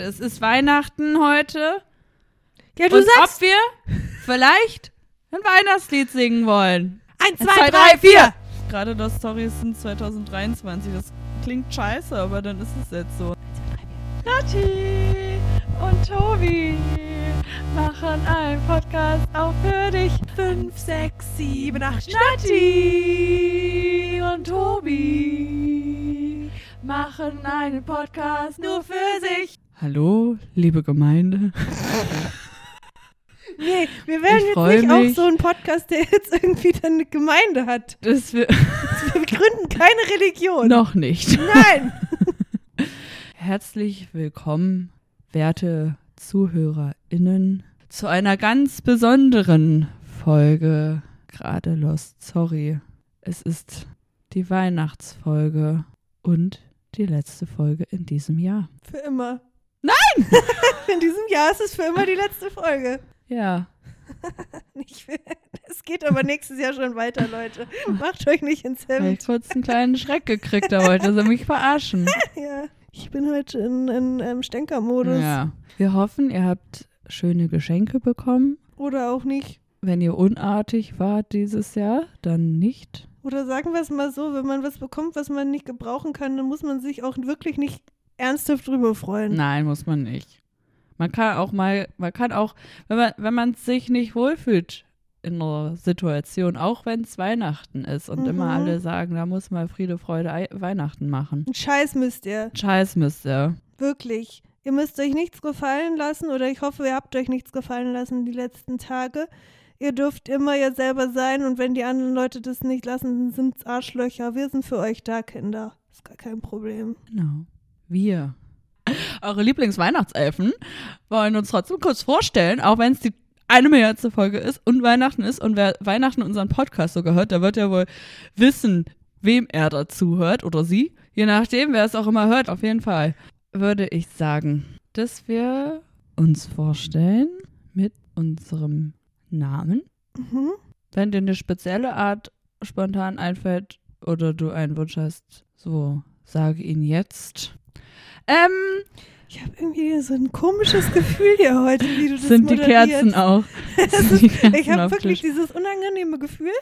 Es ist Weihnachten heute. Ja, du und sagst. ob wir vielleicht ein Weihnachtslied singen wollen. Eins, Eins, zwei, drei, vier. Gerade das Story sind 2023. Das klingt scheiße, aber dann ist es jetzt so. Nati und Tobi machen einen Podcast auch für dich. Fünf, sechs, sieben, acht. Nati und Tobi machen einen Podcast nur für sich. Hallo, liebe Gemeinde. Nee, wir werden jetzt nicht auch mich. so ein Podcast, der jetzt irgendwie dann eine Gemeinde hat. Das wir Wir gründen keine Religion. noch nicht. Nein. Herzlich willkommen, werte ZuhörerInnen, zu einer ganz besonderen Folge gerade Lost. Sorry, es ist die Weihnachtsfolge und die letzte Folge in diesem Jahr. Für immer. Nein! In diesem Jahr ist es für immer die letzte Folge. Ja, es geht aber nächstes Jahr schon weiter, Leute. Macht euch nicht ins Hemd. ich kurz einen kleinen Schreck gekriegt habe, wollte sie mich verarschen. Ja. Ich bin heute in, in, ähm, Stänkermodus. Ja. Wir hoffen, ihr habt schöne Geschenke bekommen. Oder auch nicht. Wenn ihr unartig wart dieses Jahr, dann nicht. Oder sagen wir es mal so, wenn man was bekommt, was man nicht gebrauchen kann, dann muss man sich auch wirklich nicht ernsthaft drüber freuen. Nein, muss man nicht. Man kann auch mal, man kann auch, wenn man, wenn man sich nicht wohlfühlt in einer Situation, auch wenn es Weihnachten ist und Mhm. immer alle sagen, da muss mal Friede, Freude, Ei- Weihnachten machen. Scheiß müsst ihr. Scheiß müsst ihr. Wirklich. Ihr müsst euch nichts gefallen lassen oder ich hoffe, ihr habt euch nichts gefallen lassen die letzten Tage. Ihr dürft immer ihr selber sein und wenn die anderen Leute das nicht lassen, dann sind's Arschlöcher. Wir sind für euch da, Kinder. Ist gar kein Problem. Genau. Wir. Eure Lieblingsweihnachtselfen wollen uns trotzdem kurz vorstellen, auch wenn es die eine Milliardste Folge ist und Weihnachten ist und wer Weihnachten unseren Podcast so gehört, der wird ja wohl wissen, wem er dazu hört oder sie. Je nachdem, wer es auch immer hört, auf jeden Fall würde ich sagen, dass wir uns vorstellen mit unserem Namen. Mhm. Wenn dir eine spezielle Art spontan einfällt oder du einen Wunsch hast, so sage ihn jetzt. Ähm, Ich habe irgendwie so ein komisches Gefühl hier heute, wie du das sind die moderierst. Kerzen auch. Sind ist- die Kerzen Ich habe wirklich Tisch. dieses unangenehme Gefühl.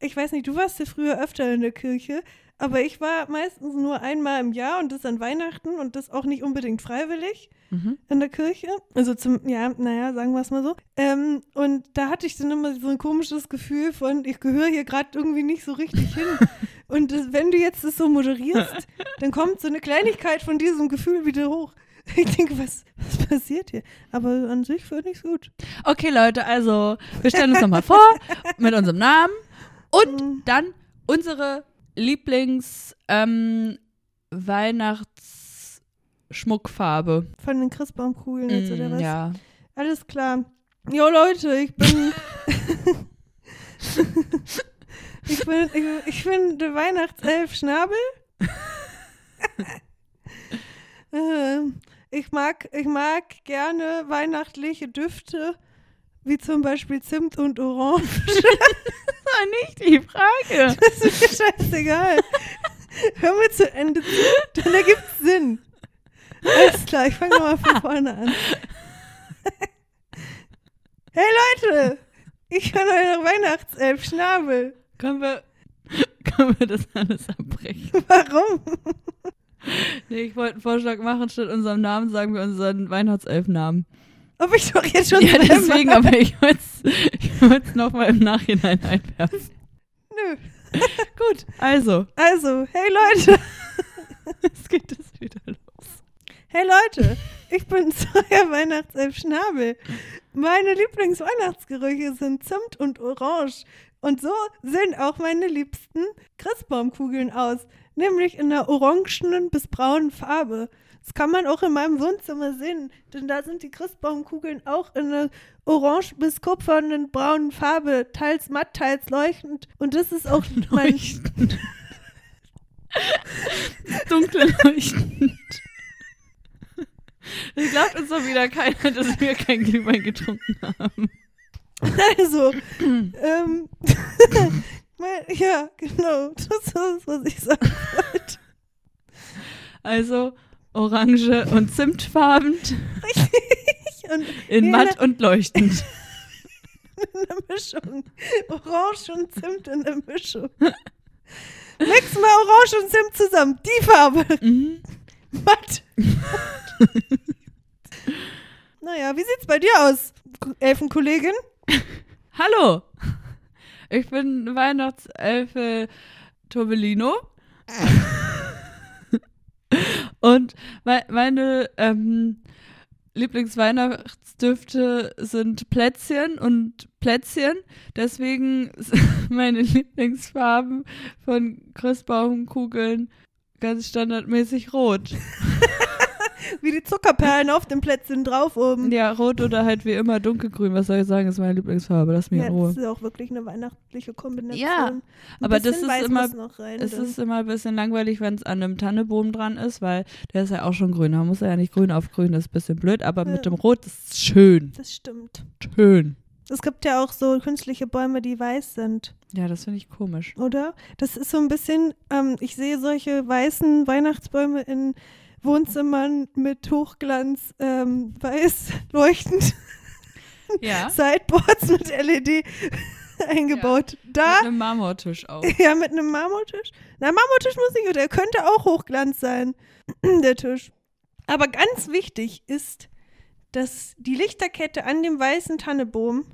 Ich weiß nicht, du warst ja früher öfter in der Kirche, aber ich war meistens nur einmal im Jahr und das an Weihnachten und das auch nicht unbedingt freiwillig Mhm. in der Kirche. Also zum, ja, naja, sagen wir es mal so. Ähm, und da hatte ich dann immer so ein komisches Gefühl von, ich gehöre hier gerade irgendwie nicht so richtig hin. und wenn du jetzt das so moderierst, dann kommt so eine Kleinigkeit von diesem Gefühl wieder hoch. Ich denke, was, was passiert hier? Aber an sich finde ich es gut. Okay, Leute, also wir stellen uns nochmal vor mit unserem Namen und Mhm. dann unsere Lieblings ähm. Von den Christbaumkugeln jetzt, oder Mm, was? Ja. Alles klar. Jo, Leute, ich bin. ich bin, ich, ich bin der Weihnachtself Schnabel. Ähm, ich, mag, ich mag gerne weihnachtliche Düfte, wie zum Beispiel Zimt und Orange. Das war nicht die Frage. Das ist mir scheißegal. Hör mir zu Ende zu, dann ergibt Sinn. Alles klar, ich fange nochmal von vorne an. Hey Leute, ich bin eure Weihnachtself Schnabel. Können wir, können wir das alles abbrechen? Warum? Nee, ich wollte einen Vorschlag machen, statt unserem Namen sagen wir unseren Weihnachtselfnamen. Ob ich doch jetzt schon Ja, deswegen, aber ich wollte es nochmal im Nachhinein einwerfen. Nö. Gut, also, Also, hey Leute, jetzt geht es wieder los. hey Leute, ich bin euer Weihnachtself Schnabel. Meine Lieblingsweihnachtsgerüche sind Zimt und Orange. Und so sehen auch meine liebsten Christbaumkugeln aus, nämlich in einer orangenen bis braunen Farbe. Das kann man auch in meinem Wohnzimmer sehen, denn da sind die Christbaumkugeln auch in einer orange bis kupfernen braunen Farbe, teils matt, teils leuchtend. Und das ist auch Leuchtend. Dunkle leuchtend. Das glaubt uns doch wieder keiner, dass wir kein Glühwein getrunken haben. Also, ähm, ja, genau, das ist, was ich sagen wollte. Also, orange und zimtfarben, Und in matt und leuchtend. in der Mischung. Orange und Zimt in der Mischung. Mix mal Orange und Zimt zusammen. Die Farbe. Mhm. Matt. naja, wie sieht's bei dir aus, Elfenkollegin? Hallo, ich bin Weihnachtselfe Tobelino. Und mei- meine ähm, Lieblingsweihnachtsdüfte sind Plätzchen und Plätzchen. Deswegen sind meine Lieblingsfarben von Christbaumkugeln ganz standardmäßig rot. Wie die Zuckerperlen auf dem Plätzchen drauf oben. Ja, rot oder halt wie immer dunkelgrün. Was soll ich sagen, ist meine Lieblingsfarbe. Lass mich Ja, in das Ruhe. ist ja auch wirklich eine weihnachtliche Kombination. Ja, Ein aber das ist Weiß immer- rein, Es ist immer ein bisschen langweilig, wenn es an einem Tannenbaum dran ist, weil der ist ja auch schon grün. Da muss er ja nicht grün auf grün, das ist ein bisschen blöd, aber Ja. mit dem Rot ist es schön. das stimmt. Schön. Es gibt ja auch so künstliche Bäume, die weiß sind, Ja, das finde ich komisch. oder? Das ist so ein bisschen, ähm, ich sehe solche weißen Weihnachtsbäume in Wohnzimmern mit Hochglanz, ähm, weiß leuchtend, Ja. Sideboards mit LED eingebaut. Da Mit einem Marmortisch auch. Ja, mit einem Marmortisch. Na, Marmortisch muss nicht, der könnte auch Hochglanz sein, der Tisch. Aber ganz wichtig ist, dass die Lichterkette an dem weißen Tannebohm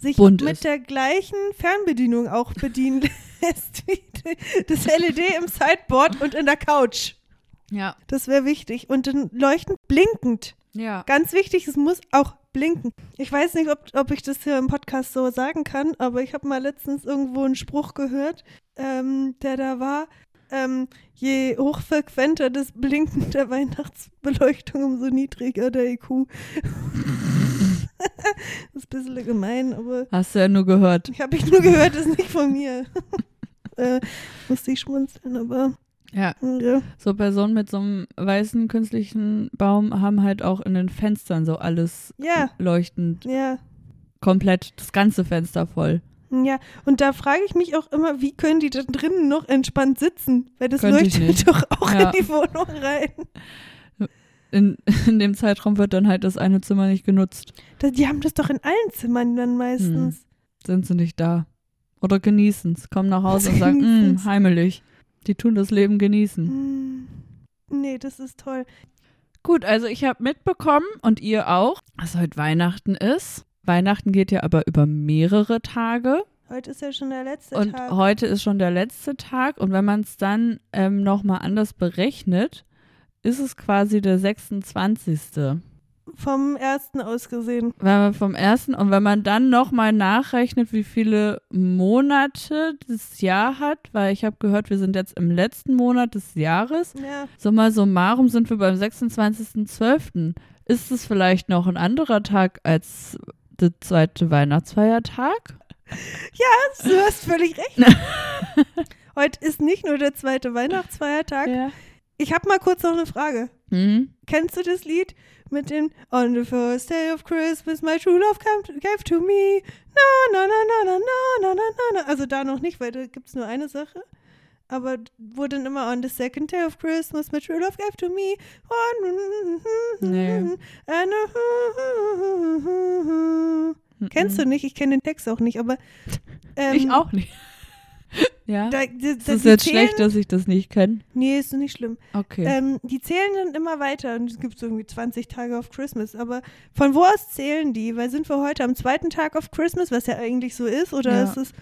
sich Bunt mit ist. der gleichen Fernbedienung auch bedienen lässt wie das LED im Sideboard und in der Couch. Ja. Das wäre wichtig. Und dann leuchtend blinkend. Ja. Ganz wichtig, es muss auch blinken. Ich weiß nicht, ob, ob ich das hier im Podcast so sagen kann, aber ich habe mal letztens irgendwo einen Spruch gehört, ähm, der da war, ähm, je hochfrequenter das Blinken der Weihnachtsbeleuchtung, umso niedriger der IQ. das ist ein bisschen gemein, aber Hast du ja nur gehört. ich habe ich nur gehört, das ist nicht von mir. äh, musste ich schmunzeln, aber Ja. ja. So Personen mit so einem weißen künstlichen Baum haben halt auch in den Fenstern so alles Ja, leuchtend. ja. Komplett das ganze Fenster voll. Ja, und da frage ich mich auch immer, wie können die da drinnen noch entspannt sitzen? Weil das Könnte leuchtet doch auch Ja. in die Wohnung rein. In, in dem Zeitraum wird dann halt das eine Zimmer nicht genutzt. Das, die haben das doch in allen Zimmern dann meistens. Sind sie nicht da. Oder genießen es. Kommen nach Hause und sagen. "Mm, heimelig. Die tun das Leben genießen. Hm. Nee, das ist toll. Gut, also ich habe mitbekommen und ihr auch, dass heute Weihnachten ist. Weihnachten geht ja aber über mehrere Tage Heute ist ja schon der letzte und Tag. heute ist schon der letzte Tag und wenn man es dann ähm, nochmal anders berechnet, ist es quasi der 26. Vom ersten aus gesehen. Wenn man vom ersten und wenn man dann nochmal nachrechnet, wie viele Monate das Jahr hat, weil ich habe gehört, wir sind jetzt im letzten Monat des Jahres. Ja, Summa summarum sind wir beim 26.12. Ist es vielleicht noch ein anderer Tag als der zweite Weihnachtsfeiertag? du hast völlig recht. Heute ist nicht nur der zweite Weihnachtsfeiertag. Ja. Ich habe mal kurz noch eine Frage. Mhm. Kennst du das Lied mit dem On the first day of Christmas my true love gave to me? Na, na, na, na, na, na, na, na, na, na. Also da noch nicht, weil da gibt es nur eine Sache. Aber wo dann immer On the second day of Christmas my true love gave to me. Nee. Kennst du nicht? Ich kenne den Text auch nicht, aber ähm, Ich auch nicht. Ja. Da, die, ist es jetzt schlecht, dass ich das nicht kenne? Nee, ist nicht schlimm. Okay. Ähm, die zählen dann immer weiter und es gibt so irgendwie 20 Tage auf Christmas. Aber von wo aus zählen die? Weil sind wir heute am zweiten Tag auf Christmas, was ja eigentlich so ist, oder Ja. ist es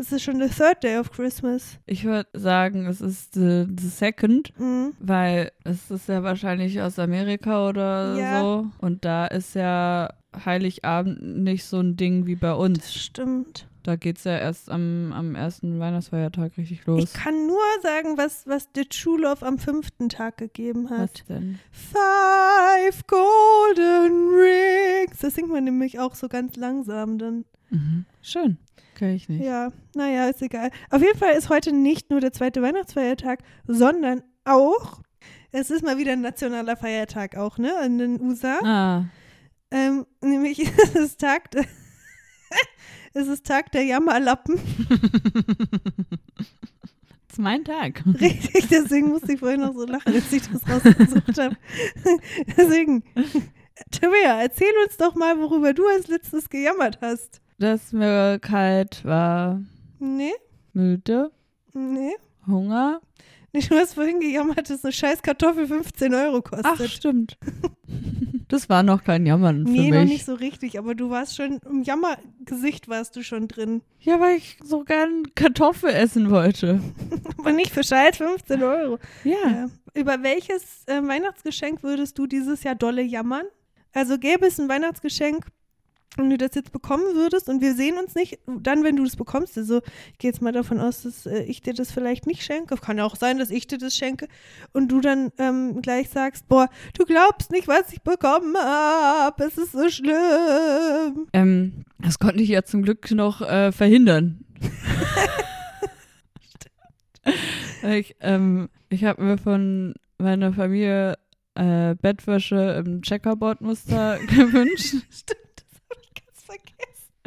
ist es schon the third day of Christmas? ich würde sagen, es ist the, the second, Mhm. weil es ist ja wahrscheinlich aus Amerika oder Ja. so. Und da ist ja Heiligabend nicht so ein Ding wie bei uns. Stimmt. Da geht es ja erst am, am ersten Weihnachtsfeiertag richtig los. Ich kann nur sagen, was, was The True Love am fünften Tag gegeben Was hat. denn? Five golden rings. Das singt man nämlich auch so ganz langsam dann. Mhm. Schön. Kenn ich nicht. Ja, naja, ist egal. Auf jeden Fall ist heute nicht nur der zweite Weihnachtsfeiertag, sondern auch, es ist mal wieder ein nationaler Feiertag auch, ne, in den USA. Ah, Ähm, nämlich ist es Tag, es ist Tag der Jammerlappen. Das ist mein Tag. Richtig, deswegen musste ich vorhin noch so lachen, als ich das rausgesucht habe. deswegen, Tabea, erzähl uns doch mal, worüber du als letztes gejammert hast. Dass mir kalt war, Nee, müde, nee. Hunger. Nee, Du hast vorhin gejammert, dass eine scheiß Kartoffel 15 Euro kostet. Ach, stimmt. Das war noch kein Jammern für nee, mich. noch nicht so richtig, aber du warst schon, im Jammergesicht warst du schon drin. Ja, weil ich so gern Kartoffel essen wollte. Aber nicht für scheiß 15 Euro. Ja. Ja. Über welches äh, Weihnachtsgeschenk würdest du dieses Jahr dolle jammern? Also gäbe es ein Weihnachtsgeschenk, und du das jetzt bekommen würdest und wir sehen uns nicht, dann, wenn du das bekommst, also ich gehe jetzt mal davon aus, dass äh, ich dir das vielleicht nicht schenke. Kann ja auch sein, dass ich dir das schenke und du dann ähm, gleich sagst, boah, du glaubst nicht, was ich bekommen habe, es ist so schlimm. Ähm, das konnte ich ja zum Glück noch äh, verhindern. Ich ähm, ich habe mir von meiner Familie äh, Bettwäsche im Checkerboard-Muster gewünscht. Stimmt, das habe ich ganz vergessen.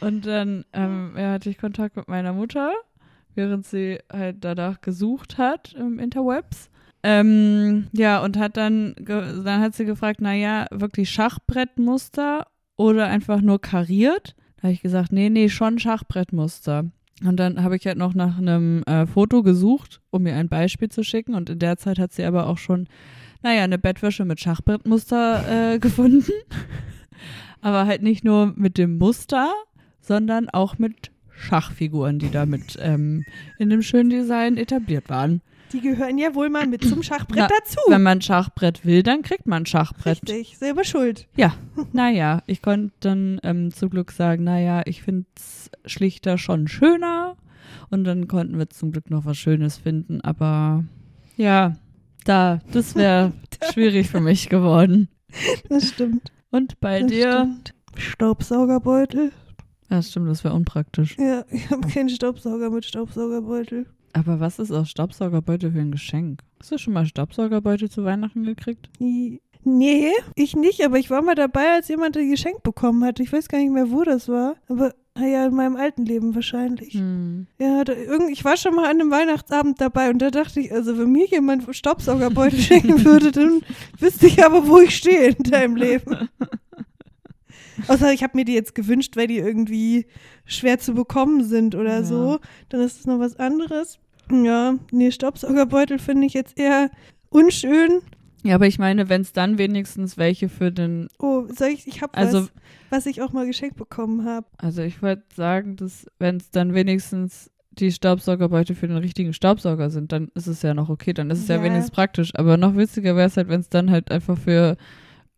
Und dann ähm, ja, hatte ich Kontakt mit meiner Mutter, während sie halt danach gesucht hat im Interwebs. Ähm, ja, und hat dann, dann hat sie gefragt, naja, wirklich Schachbrettmuster oder einfach nur kariert? Da habe ich gesagt, nee, nee, schon Schachbrettmuster. Und dann habe ich halt noch nach einem äh, Foto gesucht, um mir ein Beispiel zu schicken. Und in der Zeit hat sie aber auch schon, naja, eine Bettwäsche mit Schachbrettmuster äh, gefunden. Aber halt nicht nur mit dem Muster, sondern auch mit Schachfiguren, die damit ähm, in dem schönen Design etabliert waren. Die gehören ja wohl mal mit zum Schachbrett Na, dazu. Wenn man Schachbrett will, dann kriegt man Schachbrett. Richtig, selber schuld. Ja, naja, ich konnte dann ähm, zum Glück sagen, naja, ich finde es schlichter schon schöner. Und dann konnten wir zum Glück noch was Schönes finden. Aber ja, da, das wäre schwierig für mich geworden. Das stimmt. Und bei Das dir? Stimmt. Staubsaugerbeutel. Ja, stimmt, das wäre unpraktisch. Ja, ich habe keinen Staubsauger mit Staubsaugerbeutel. Aber was ist aus Staubsaugerbeutel für ein Geschenk? Hast du schon mal Staubsaugerbeutel zu Weihnachten gekriegt? Nie- Nee, ich nicht, aber ich war mal dabei, als jemand ein Geschenk bekommen hat. Ich weiß gar nicht mehr, wo das war. Aber ja, in meinem alten Leben wahrscheinlich. Hm. Ja, da, irgend, ich war schon mal an einem Weihnachtsabend dabei und da dachte ich, also wenn mir jemand Staubsaugerbeutel schenken würde, dann wüsste ich aber, wo ich stehe in deinem Leben. Außer ich habe mir die jetzt gewünscht, weil die irgendwie schwer zu bekommen sind oder Ja. so. Dann ist es noch was anderes. Ja, nee, Staubsaugerbeutel finde ich jetzt eher unschön. Ja, aber ich meine, wenn es dann wenigstens welche für den, Oh, soll ich, ich habe also, was, was ich auch mal geschenkt bekommen habe. also ich würde sagen, dass wenn es dann wenigstens die Staubsaugerbeutel für den richtigen Staubsauger sind, dann ist es ja noch okay, dann ist es ja, Ja. wenigstens praktisch. Aber noch witziger wäre es halt, wenn es dann halt einfach für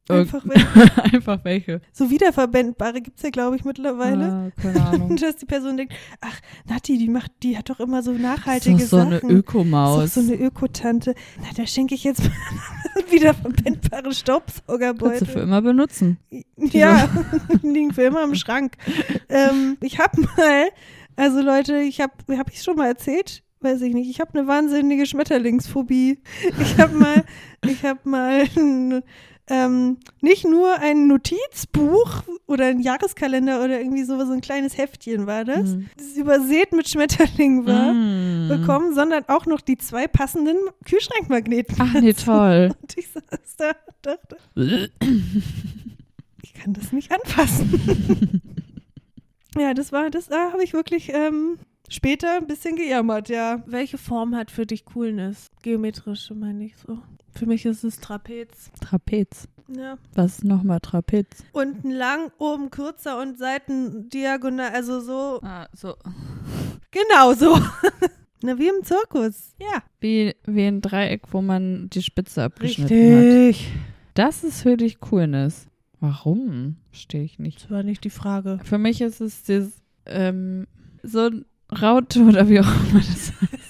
Einfach, wenn, einfach welche. so wiederverwendbare gibt es ja, glaube ich, mittlerweile. Ah, keine Ahnung. Und dass die Person denkt, ach, Nati, die macht, die hat doch immer so Das nachhaltige ist doch so eine Sachen. Ökomaus. Ist doch so eine Ökotante. Na, da schenke ich jetzt mal einen wiederverwendbaren Kannst du für Staubsaugerbeutel. immer benutzen. Ja, liegen für immer im Schrank. ähm, ich habe mal, also Leute, ich habe, habe ich schon mal erzählt? Weiß ich nicht. Ich habe eine wahnsinnige Schmetterlingsphobie. Ich habe mal, ich habe mal ähm, nicht nur ein Notizbuch oder ein Jahreskalender oder irgendwie sowas, so ein kleines Heftchen war das, Mhm. das übersät mit Schmetterlingen war, Mm. bekommen, sondern auch noch die zwei passenden Kühlschrankmagneten. Ach nee, toll. Und ich saß da und dachte, ich kann das nicht anfassen. ja, das war, das da habe ich wirklich ähm, später ein bisschen gejammert, ja. Welche Form hat für dich Coolness? Geometrische meine ich so. Für mich ist es Trapez. Trapez. Ja. Was ist nochmal Trapez? Unten lang, oben kürzer und Seiten diagonal, also so. Ah, so. Genau so. Na, wie im Zirkus. Ja. Wie, wie ein Dreieck, wo man die Spitze abgeschnitten hat. Das ist für dich Coolness. Warum? Verstehe ich nicht. Das war nicht die Frage. Für mich ist es das, ähm, so ein Raute oder wie auch immer das heißt.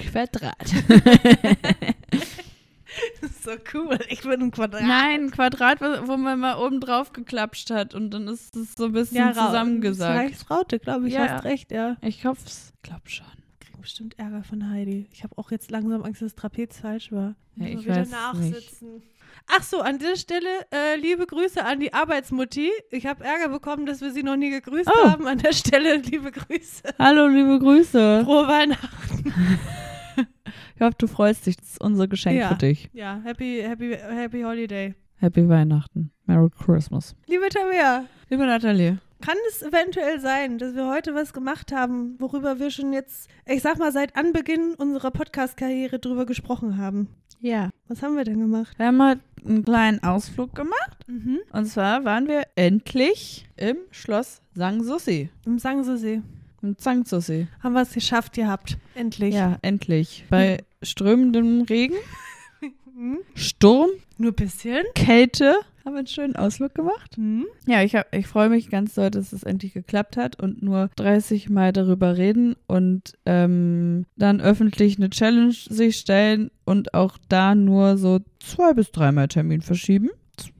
Quadrat. Das ist so cool. Ich bin ein Quadrat. Nein, ein Quadrat, wo man mal oben drauf geklapscht hat und dann ist es so ein bisschen Ra- zusammengesagt. Das heißt Raute, glaube ich. Ja. Hast recht, ja. Ich hoffe es. Glaub schon. Kriegen bestimmt Ärger von Heidi. Ich habe auch jetzt langsam Angst, dass das Trapez falsch war. Ja, ich wieder weiß nachsitzen. Ach so, an dieser Stelle äh, liebe Grüße an die Arbeitsmutti. Ich habe Ärger bekommen, dass wir sie noch nie gegrüßt Oh. haben. An der Stelle liebe Grüße. Hallo, liebe Grüße. Frohe Weihnachten. Ich hoffe, du freust dich. Das ist unser Geschenk Ja. für dich. Ja, happy, happy, happy Holiday. Happy Weihnachten. Merry Christmas. Liebe Tabea, Liebe Nathalie. kann es eventuell sein, dass wir heute was gemacht haben, worüber wir schon jetzt, ich sag mal, seit Anbeginn unserer Podcast-Karriere drüber gesprochen haben? Ja. Was haben wir denn gemacht? Wir haben mal einen kleinen Ausflug gemacht. Mhm. Und zwar waren wir endlich im Schloss Sanssouci. Im Sangsusee. Im Sanssouci. Haben wir es geschafft gehabt. Endlich. Ja, endlich. Bei strömendem Regen, Mhm. Sturm, Nur ein bisschen. Kälte haben wir einen schönen Ausflug gemacht. Mhm. Ja, ich, hab- ich freue mich ganz doll, dass es endlich geklappt hat und nur 30 Mal darüber reden und ähm, dann öffentlich eine Challenge sich stellen und auch da nur so zwei bis dreimal Termin verschieben.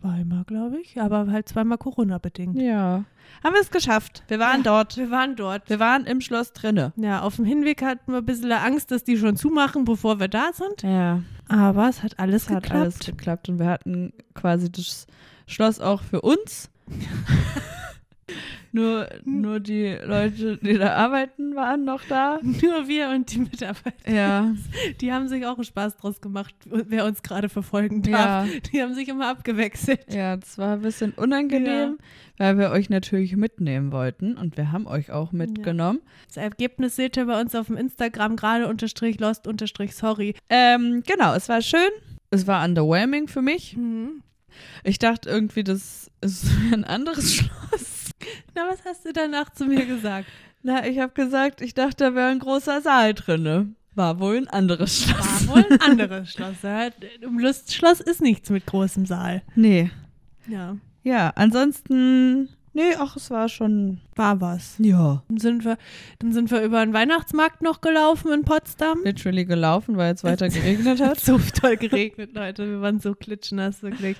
Zweimal, glaube ich. Aber halt zweimal Corona-bedingt. Ja. Haben wir es geschafft. Wir waren Ja. dort. Wir waren dort. Wir waren im Schloss drinne. Ja, auf dem Hinweg hatten wir ein bisschen Angst, dass die schon zumachen, bevor wir da sind. Ja. Aber es hat alles Es hat geklappt. alles geklappt und wir hatten quasi das Schloss auch für uns. nur, nur die Leute, die da arbeiten, waren noch da. Nur wir und die Mitarbeiter. Ja, Die haben sich auch einen Spaß draus gemacht, wer uns gerade verfolgen darf. ja, Die haben sich immer abgewechselt. ja, das war ein bisschen unangenehm, weil wir euch natürlich mitnehmen wollten und wir haben euch auch mitgenommen. Das Ergebnis seht ihr bei uns auf dem Instagram gerade unterstrich lost unterstrich sorry. Ähm, genau, es war schön. Es war underwhelming für mich. Mhm. Ich dachte irgendwie, das ist ein anderes Schloss. Na, was hast du danach zu mir gesagt? Na, ich habe gesagt, ich dachte, da wäre ein großer Saal drinne. War wohl ein anderes Schloss. War wohl ein anderes Schloss. Ja, Im Lustschloss ist nichts mit großem Saal. Nee. Ja, Ja, ansonsten, nee, ach, es war schon, war was. ja, Dann sind wir, dann sind wir über den Weihnachtsmarkt noch gelaufen in Potsdam. literally gelaufen, weil es weiter geregnet hat so toll geregnet, Leute. Wir waren so klitschnass, wirklich.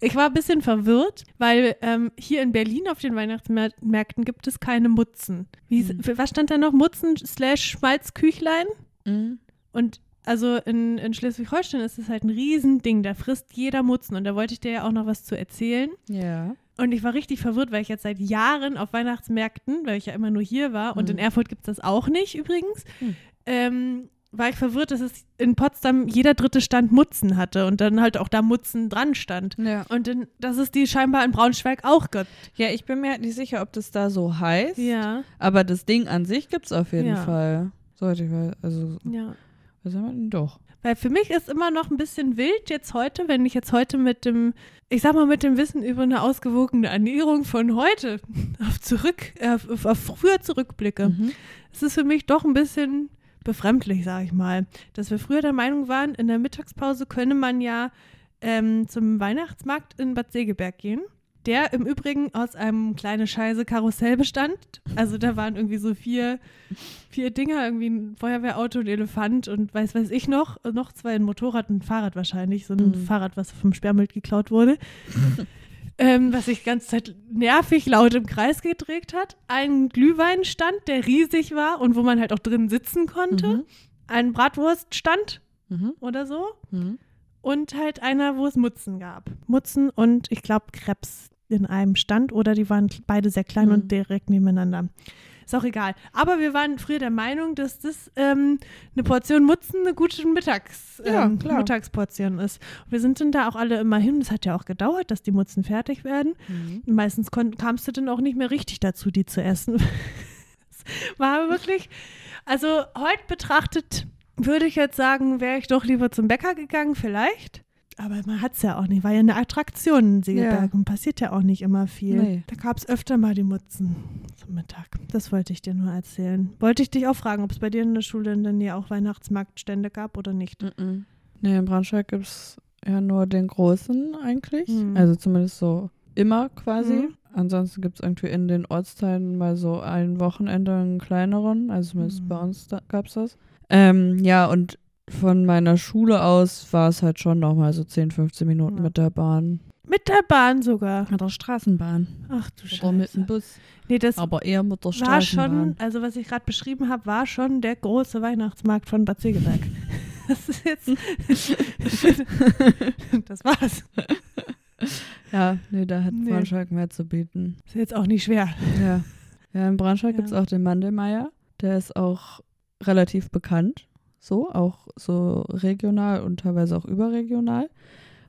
Ich war ein bisschen verwirrt, weil ähm, hier in Berlin auf den Weihnachtsmärkten gibt es keine Mutzen. Wie, Mhm. Was stand da noch? Mutzen slash Schmalzküchlein? Mhm. Und also in, in Schleswig-Holstein ist es halt ein Riesending. Da frisst jeder Mutzen. Und da wollte ich dir ja auch noch was zu erzählen. Ja. Und ich war richtig verwirrt, weil ich jetzt seit Jahren auf Weihnachtsmärkten, weil ich ja immer nur hier war, und Mhm. in Erfurt gibt es das auch nicht übrigens, Mhm. ähm, war ich verwirrt, dass es in Potsdam jeder dritte Stand Mutzen hatte und dann halt auch da Mutzen dran stand. Ja. Und in, dass es die scheinbar in Braunschweig auch gibt. Ja, ich bin mir halt nicht sicher, ob das da so heißt. Ja, Aber das Ding an sich gibt's auf jeden Ja. Fall. Sollte ich, weil- also, ja. was haben wir denn doch? Weil für mich ist immer noch ein bisschen wild jetzt heute, wenn ich jetzt heute mit dem, ich sag mal, mit dem Wissen über eine ausgewogene Ernährung von heute auf zurück, äh, auf, auf früher zurückblicke. Mhm. Es ist für mich doch ein bisschen befremdlich, sage ich mal, dass wir früher der Meinung waren, in der Mittagspause könne man ja ähm, zum Weihnachtsmarkt in Bad Segeberg gehen. Der im Übrigen aus einem kleine Scheiße Karussell bestand. Also da waren irgendwie so vier, vier Dinger, irgendwie ein Feuerwehrauto, ein Elefant und weiß weiß ich noch, noch zwei ein Motorrad und ein Fahrrad wahrscheinlich. So ein Mhm. Fahrrad, was vom Sperrmüll geklaut wurde. ähm, was sich die ganze Zeit nervig laut im Kreis gedreht hat. Ein Glühweinstand, der riesig war und wo man halt auch drin sitzen konnte. Mhm. Ein Bratwurststand Mhm. oder so. Mhm. Und halt einer, wo es Mutzen gab. Mutzen und ich glaube Krebs in einem Stand oder die waren beide sehr klein Mhm. und direkt nebeneinander. Ist auch egal. Aber wir waren früher der Meinung, dass das ähm, eine Portion Mutzen eine gute Mittags, Ja, ähm, klar. Mittagsportion ist. Und wir sind dann da auch alle immer hin. Das hat ja auch gedauert, dass die Mutzen fertig werden. Mhm. Meistens kamst du dann auch nicht mehr richtig dazu, die zu essen. Es war wirklich, also heute betrachtet, würde ich jetzt sagen, wäre ich doch lieber zum Bäcker gegangen, vielleicht. Aber man hat es ja auch nicht, war ja eine Attraktion in Segeberg Ja. und passiert ja auch nicht immer viel. Nee. Da gab es öfter mal die Mutzen zum Mittag. Das wollte ich dir nur erzählen. Wollte ich dich auch fragen, ob es bei dir in der Schule in der Nähe auch Weihnachtsmarktstände gab oder nicht. Mhm. Nee, in Braunschweig gibt es ja nur den großen eigentlich. Mhm. Also zumindest so immer quasi. Mhm. Ansonsten gibt es irgendwie in den Ortsteilen mal so ein Wochenende einen kleineren. Also zumindest Mhm. bei uns da, gab es das. Ähm, ja, und von meiner Schule aus war es halt schon nochmal so 10, 15 Minuten Ja. mit der Bahn. Mit der Bahn sogar. Mit der Straßenbahn. Ach du Oder mit Scheiße. dem Bus. Nee, das Aber eher mit der war Straßenbahn. schon, also was ich gerade beschrieben habe, war schon der große Weihnachtsmarkt von Bad Segeberg. Das ist jetzt. das war's. Ja, nee, da hat Nee. Braunschweig mehr zu bieten. Ist jetzt auch nicht schwer. Ja. Ja, in Braunschweig Ja. gibt es auch den Mandelmeier. Der ist auch relativ bekannt. So, auch so regional und teilweise auch überregional.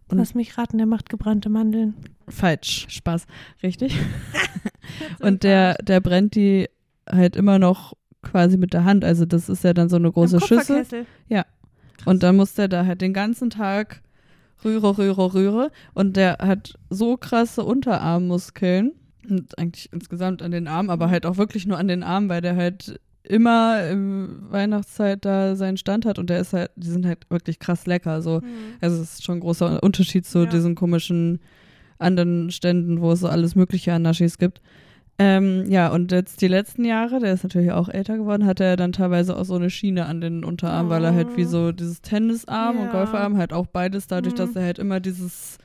Und- Lass mich raten, der macht gebrannte Mandeln. Falsch. Spaß. Richtig. Und der, der brennt die halt immer noch quasi mit der Hand. Also das ist ja dann so eine große Schüssel. Schüssel. Und dann muss der da halt den ganzen Tag rühre, rühre, rühre. Und der hat so krasse Unterarmmuskeln. Und eigentlich insgesamt an den Armen, aber halt auch wirklich nur an den Armen, weil der halt immer im Weihnachtszeit da seinen Stand hat und der ist halt, die sind halt wirklich krass lecker. So. Also es ist schon ein großer Unterschied zu Ja. diesen komischen anderen Ständen, wo es so alles mögliche an Naschis gibt. Ähm, ja, und jetzt die letzten Jahre, der ist natürlich auch älter geworden, hat er dann teilweise auch so eine Schiene an den Unterarm, weil er halt wie so dieses Tennisarm und Ja. Golfarm halt auch beides, dadurch, Mhm. dass er halt immer dieses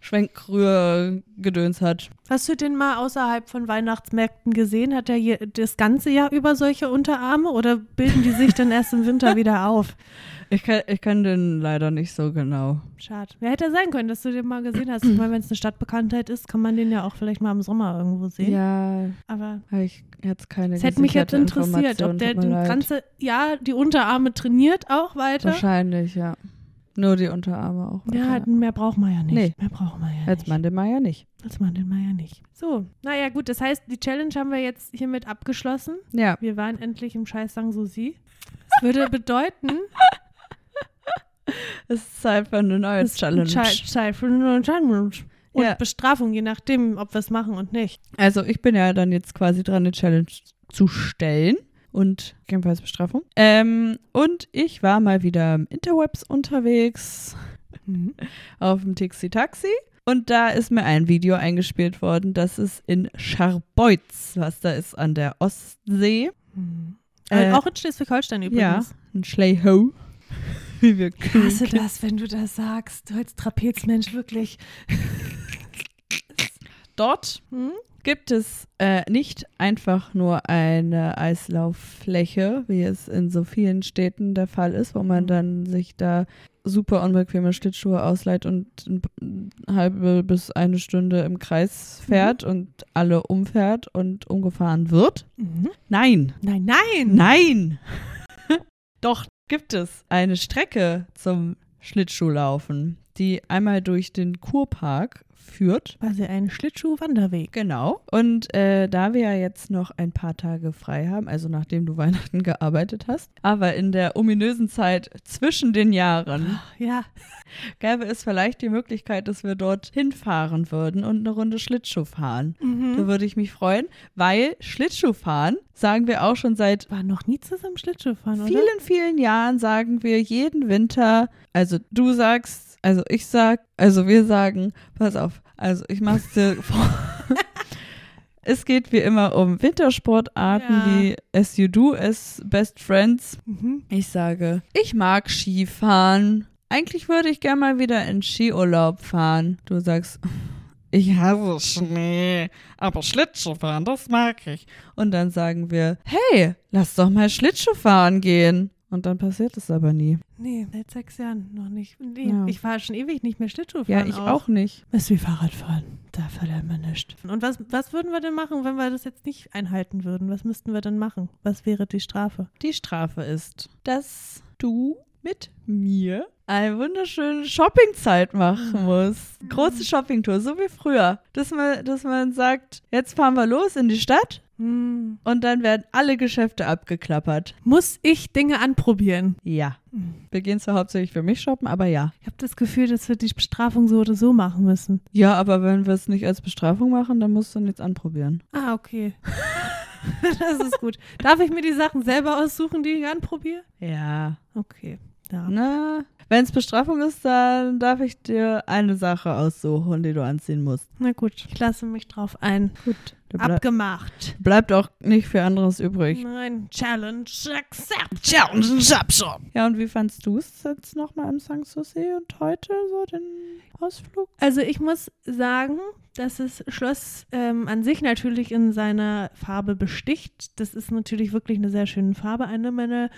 Schwenkrühr-Gedöns hat. Hast du den mal außerhalb von Weihnachtsmärkten gesehen? Hat er das ganze Jahr über solche Unterarme oder bilden die sich dann erst im Winter wieder auf? Ich kann, ich kann den leider nicht so genau. Schade. Wer hätte sein können, dass du den mal gesehen hast? Ich meine, wenn es eine Stadtbekanntheit ist, kann man den ja auch vielleicht mal im Sommer irgendwo sehen. Ja, Aber ich jetzt keine es hätte mich jetzt interessiert, ob der das ganze Jahr die Unterarme trainiert auch weiter. Wahrscheinlich, ja. Nur die Unterarme auch. Ja, mehr braucht man ja nicht. Nee. Mehr braucht man ja Als nicht. Mandelmeier nicht. Als Mandelmeier nicht. So, naja gut, das heißt, die Challenge haben wir jetzt hiermit abgeschlossen. Ja. Wir waren endlich im Scheiß Sanssouci. Das würde bedeuten, Es ist Zeit für eine neue Challenge. Zeit Zeit für eine neue Challenge. Und Ja. Bestrafung, je nachdem, ob wir es machen und nicht. Also ich bin ja dann jetzt quasi dran, eine Challenge zu stellen. Und jedenfalls Bestrafung. Ähm, und ich war mal wieder im Interwebs unterwegs auf dem Tixi Taxi. Und da ist mir ein Video eingespielt worden, das ist in Scharbeutz, was da ist an der Ostsee. Äh, Äh, auch in Schleswig-Holstein Ja, übrigens. ein Schleiho. Wie wir Ich hasse das, wenn du das sagst. Du als Trapezmensch wirklich. Dort Hm? Gibt es äh, nicht einfach nur eine Eislauffläche, wie es in so vielen Städten der Fall ist, wo man Mhm. dann sich da super unbequeme Schlittschuhe ausleiht und eine halbe bis eine Stunde im Kreis fährt und alle umfährt und umgefahren wird. Mhm. Nein, Nein, nein. nein! Doch gibt es eine Strecke zum Schlittschuhlaufen, die einmal durch den Kurpark führt. Quasi ein Schlittschuh-Wanderweg. Genau. Und äh, da wir ja jetzt noch ein paar Tage frei haben, also nachdem du Weihnachten gearbeitet hast, aber in der ominösen Zeit zwischen den Jahren, Ja. gäbe es vielleicht die Möglichkeit, dass wir dort hinfahren würden und eine Runde Schlittschuh fahren. Da Mhm. würde ich mich freuen, weil Schlittschuhfahren sagen wir auch schon seit War noch nie zusammen Schlittschuh fahren, oder? vielen, vielen Jahren sagen wir jeden Winter, also du sagst, also ich sag, also wir sagen, pass auf, also ich mach's dir vor. es geht wie immer um Wintersportarten Ja. wie As You Do, As Best Friends. Mhm. Ich sage, ich mag Skifahren. Eigentlich würde ich gerne mal wieder in Skiurlaub fahren. Du sagst, ich hasse Schnee, aber Schlittschuhfahren, das mag ich. Und dann sagen wir, hey, lass doch mal Schlittschuh fahren gehen. Und dann passiert es aber nie. Nee, seit sechs Jahren noch nicht. Nee, Ja. Ich war schon ewig nicht mehr Schlittschuh Ja, fahren. ich auch nicht. Das ist wie Fahrradfahren. Da verlernt man nichts. Und was, was würden wir denn machen, wenn wir das jetzt nicht einhalten würden? Was müssten wir denn machen? Was wäre die Strafe? Die Strafe ist, dass du mit mir eine wunderschöne Shoppingzeit machen musst. Große Shoppingtour, so wie früher. Dass man, dass man sagt, jetzt fahren wir los in die Stadt Hm. und dann werden alle Geschäfte abgeklappert. Muss ich Dinge anprobieren? Ja. Hm. Wir gehen zwar hauptsächlich für mich shoppen, aber ja. Ich habe das Gefühl, dass wir die Bestrafung so oder so machen müssen. Ja, aber wenn wir es nicht als Bestrafung machen, dann musst du nichts anprobieren. Ah, okay. das ist gut. Darf ich mir die Sachen selber aussuchen, die ich anprobiere? Ja. Okay. Ja. Na, Wenn es Bestrafung ist, dann darf ich dir eine Sache aussuchen, die du anziehen musst. Na gut, ich lasse mich drauf ein. Gut. Bleib, Abgemacht. bleibt auch nicht für anderes übrig. Nein, Challenge accept. Ja, und wie fandst du es jetzt nochmal im Sanssouci und heute so den Ausflug? Also ich muss sagen, dass das Schloss ähm, an sich natürlich in seiner Farbe besticht. Das ist natürlich wirklich eine sehr schöne Farbe. Eine meiner,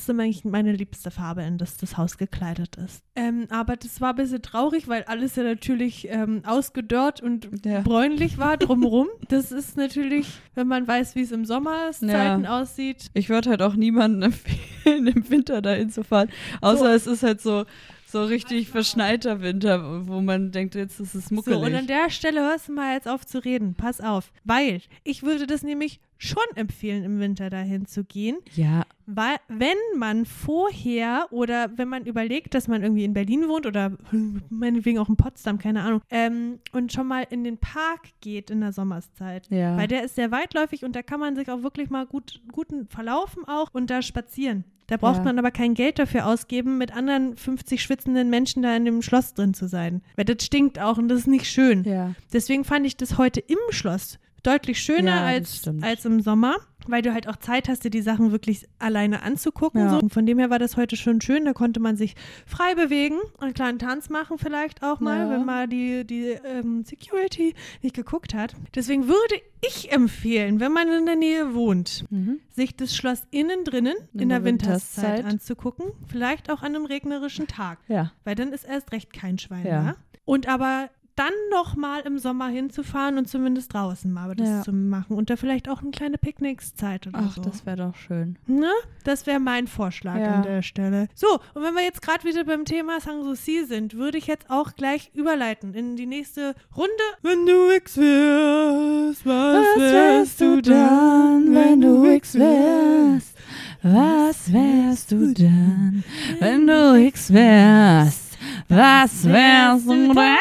ist eigentlich meine liebste Farbe, in das das Haus gekleidet ist. Ähm, aber das war ein bisschen traurig, weil alles ja natürlich ähm, ausgedörrt und Ja. bräunlich war drumherum. das ist natürlich, wenn man weiß, wie es im Sommerzeiten aussieht. Ich würde halt auch niemanden empfehlen, im Winter dahin zu fahren. Außer So. es ist halt so, so richtig verschneiter Winter, wo man denkt, jetzt ist es muckelig. So, und an der Stelle hörst du mal jetzt auf zu reden. Pass auf. Weil ich würde das nämlich schon empfehlen, im Winter dahin zu gehen. ja, Weil, wenn man vorher oder wenn man überlegt, dass man irgendwie in Berlin wohnt oder meinetwegen auch in Potsdam, keine Ahnung, ähm, und schon mal in den Park geht in der Sommerszeit. ja. Weil der ist sehr weitläufig und da kann man sich auch wirklich mal gut guten verlaufen auch und da spazieren. Da braucht Ja. man aber kein Geld dafür ausgeben, mit anderen 50 schwitzenden Menschen da in dem Schloss drin zu sein. Weil das stinkt auch und das ist nicht schön. ja. Deswegen fand ich das heute im Schloss deutlich schöner als, als im Sommer, weil du halt auch Zeit hast, dir die Sachen wirklich alleine anzugucken. Ja. So. Und von dem her war das heute schon schön. Da konnte man sich frei bewegen, einen kleinen Tanz machen vielleicht auch mal, Ja. wenn mal die, die ähm, Security nicht geguckt hat. Deswegen würde ich empfehlen, wenn man in der Nähe wohnt, Mhm. sich das Schloss innen drinnen in, In der der Winterszeit Winterszeit. anzugucken. Vielleicht auch an einem regnerischen Tag Ja. weil dann ist erst recht kein Schwein Ja. da. Und aber dann noch mal im Sommer hinzufahren und zumindest draußen mal das Ja. zu machen und da vielleicht auch eine kleine Picknickszeit oder Ach, so. das wäre doch schön. ne? Das wäre mein Vorschlag Ja. an der Stelle. So, und wenn wir jetzt gerade wieder beim Thema Sanssouci sind, würde ich jetzt auch gleich überleiten in die nächste Runde. Wenn du X wärst, was, wärst du dann, wenn du X wärst? Was wärst du dann, wenn du X wärst? Was wärst du dann,